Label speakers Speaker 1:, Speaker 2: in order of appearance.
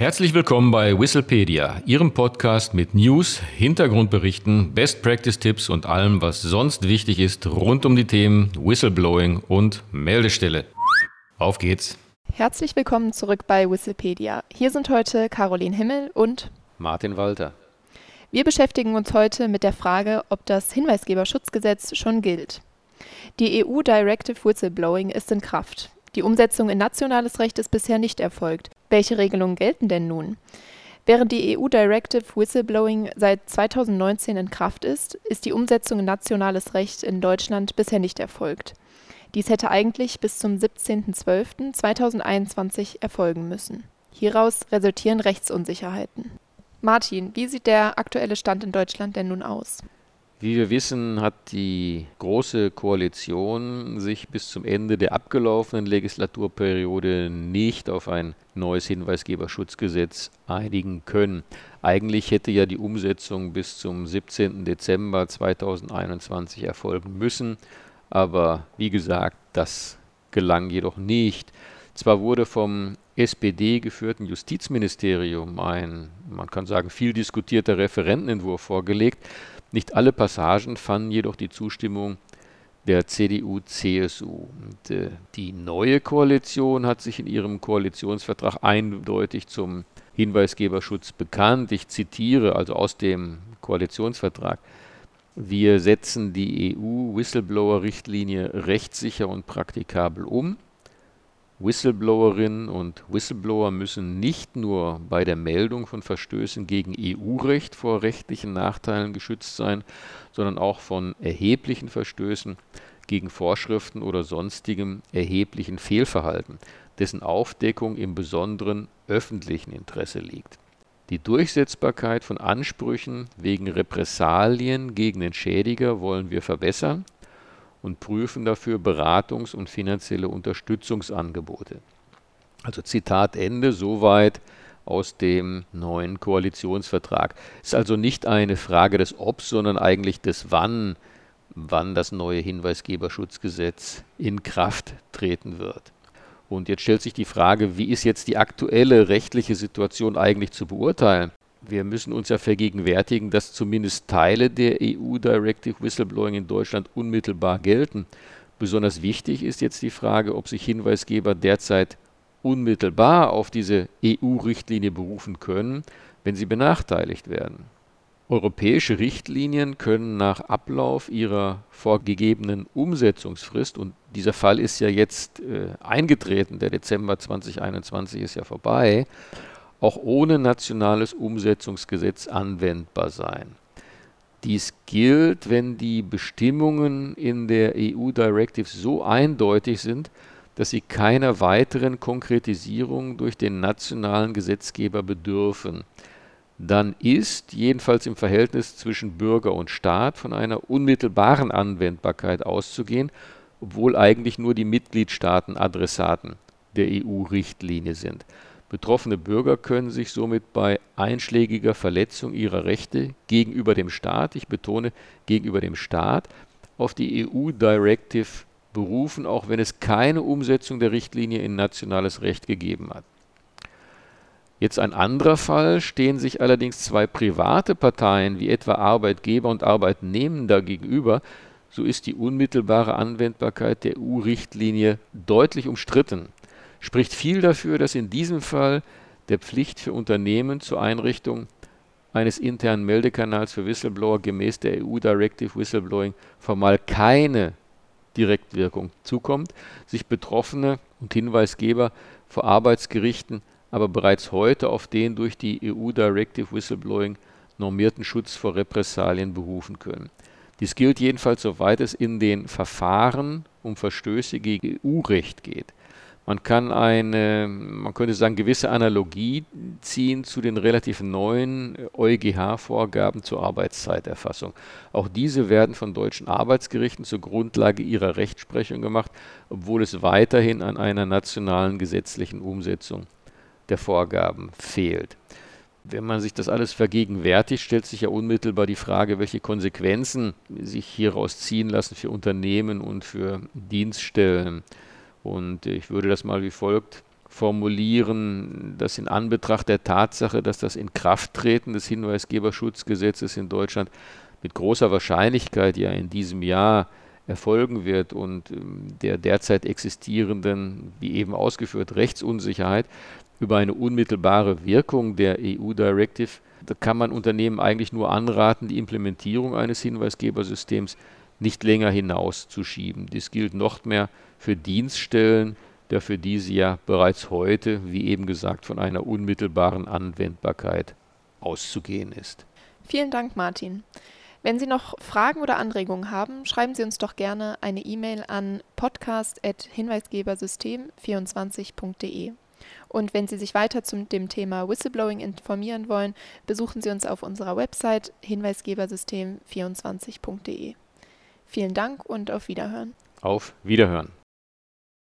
Speaker 1: Herzlich willkommen bei Whistlepedia, Ihrem Podcast mit News, Hintergrundberichten, Best Practice Tipps und allem, was sonst wichtig ist rund um die Themen Whistleblowing und Meldestelle. Auf geht's!
Speaker 2: Herzlich willkommen zurück bei Whistlepedia. Hier sind heute Caroline Himmel und
Speaker 1: Martin Walter.
Speaker 2: Wir beschäftigen uns heute mit der Frage, ob das Hinweisgeberschutzgesetz schon gilt. Die EU Directive Whistleblowing ist in Kraft. Die Umsetzung in nationales Recht ist bisher nicht erfolgt. Welche Regelungen gelten denn nun? Während die EU Directive Whistleblowing seit 2019 in Kraft ist, ist die Umsetzung in nationales Recht in Deutschland bisher nicht erfolgt. Dies hätte eigentlich bis zum 17.12.2021 erfolgen müssen. Hieraus resultieren Rechtsunsicherheiten. Martin, wie sieht der aktuelle Stand in Deutschland denn nun aus?
Speaker 1: Wie wir wissen, hat die Große Koalition sich bis zum Ende der abgelaufenen Legislaturperiode nicht auf ein neues Hinweisgeberschutzgesetz einigen können. Eigentlich hätte ja die Umsetzung bis zum 17. Dezember 2021 erfolgen müssen, aber wie gesagt, das gelang jedoch nicht. Zwar wurde vom SPD geführten Justizministerium ein, man kann sagen, viel diskutierter Referentenentwurf vorgelegt, nicht alle Passagen fanden jedoch die Zustimmung der CDU-CSU. Äh, die neue Koalition hat sich in ihrem Koalitionsvertrag eindeutig zum Hinweisgeberschutz bekannt. Ich zitiere also aus dem Koalitionsvertrag. Wir setzen die EU-Whistleblower-Richtlinie rechtssicher und praktikabel um. Whistleblowerinnen und Whistleblower müssen nicht nur bei der Meldung von Verstößen gegen EU-Recht vor rechtlichen Nachteilen geschützt sein, sondern auch von erheblichen Verstößen gegen Vorschriften oder sonstigem erheblichen Fehlverhalten, dessen Aufdeckung im besonderen öffentlichen Interesse liegt. Die Durchsetzbarkeit von Ansprüchen wegen Repressalien gegen den Schädiger wollen wir verbessern und prüfen dafür Beratungs- und finanzielle Unterstützungsangebote. Also Zitat Ende, soweit aus dem neuen Koalitionsvertrag. Es ist also nicht eine Frage des Obs, sondern eigentlich des Wann, wann das neue Hinweisgeberschutzgesetz in Kraft treten wird. Und jetzt stellt sich die Frage, wie ist jetzt die aktuelle rechtliche Situation eigentlich zu beurteilen? Wir müssen uns ja vergegenwärtigen, dass zumindest Teile der EU Directive Whistleblowing in Deutschland unmittelbar gelten. Besonders wichtig ist jetzt die Frage, ob sich Hinweisgeber derzeit unmittelbar auf diese EU-Richtlinie berufen können, wenn sie benachteiligt werden. Europäische Richtlinien können nach Ablauf ihrer vorgegebenen Umsetzungsfrist, und dieser Fall ist ja jetzt äh, eingetreten, der Dezember 2021 ist ja vorbei, auch ohne nationales Umsetzungsgesetz anwendbar sein. Dies gilt, wenn die Bestimmungen in der EU-Directive so eindeutig sind, dass sie keiner weiteren Konkretisierung durch den nationalen Gesetzgeber bedürfen. Dann ist, jedenfalls im Verhältnis zwischen Bürger und Staat, von einer unmittelbaren Anwendbarkeit auszugehen, obwohl eigentlich nur die Mitgliedstaaten Adressaten der EU-Richtlinie sind. Betroffene Bürger können sich somit bei einschlägiger Verletzung ihrer Rechte gegenüber dem Staat, ich betone gegenüber dem Staat, auf die EU-Directive berufen, auch wenn es keine Umsetzung der Richtlinie in nationales Recht gegeben hat. Jetzt ein anderer Fall, stehen sich allerdings zwei private Parteien wie etwa Arbeitgeber und Arbeitnehmender gegenüber, so ist die unmittelbare Anwendbarkeit der EU-Richtlinie deutlich umstritten spricht viel dafür, dass in diesem Fall der Pflicht für Unternehmen zur Einrichtung eines internen Meldekanals für Whistleblower gemäß der EU Directive Whistleblowing formal keine Direktwirkung zukommt, sich Betroffene und Hinweisgeber vor Arbeitsgerichten aber bereits heute auf den durch die EU Directive Whistleblowing normierten Schutz vor Repressalien berufen können. Dies gilt jedenfalls, soweit es in den Verfahren um Verstöße gegen EU-Recht geht. Man kann eine, man könnte sagen, gewisse Analogie ziehen zu den relativ neuen EuGH-Vorgaben zur Arbeitszeiterfassung. Auch diese werden von deutschen Arbeitsgerichten zur Grundlage ihrer Rechtsprechung gemacht, obwohl es weiterhin an einer nationalen gesetzlichen Umsetzung der Vorgaben fehlt. Wenn man sich das alles vergegenwärtigt, stellt sich ja unmittelbar die Frage, welche Konsequenzen sich hieraus ziehen lassen für Unternehmen und für Dienststellen. Und ich würde das mal wie folgt formulieren, dass in Anbetracht der Tatsache, dass das Inkrafttreten des Hinweisgeberschutzgesetzes in Deutschland mit großer Wahrscheinlichkeit ja in diesem Jahr erfolgen wird und ähm, der derzeit existierenden, wie eben ausgeführt, Rechtsunsicherheit über eine unmittelbare Wirkung der EU-Directive, da kann man Unternehmen eigentlich nur anraten, die Implementierung eines Hinweisgebersystems nicht länger hinauszuschieben. Dies gilt noch mehr für Dienststellen, der für diese ja bereits heute, wie eben gesagt, von einer unmittelbaren Anwendbarkeit auszugehen ist.
Speaker 2: Vielen Dank, Martin. Wenn Sie noch Fragen oder Anregungen haben, schreiben Sie uns doch gerne eine E-Mail an podcast.hinweisgebersystem24.de. Und wenn Sie sich weiter zum dem Thema Whistleblowing informieren wollen, besuchen Sie uns auf unserer Website hinweisgebersystem24.de. Vielen Dank und auf Wiederhören.
Speaker 1: Auf Wiederhören.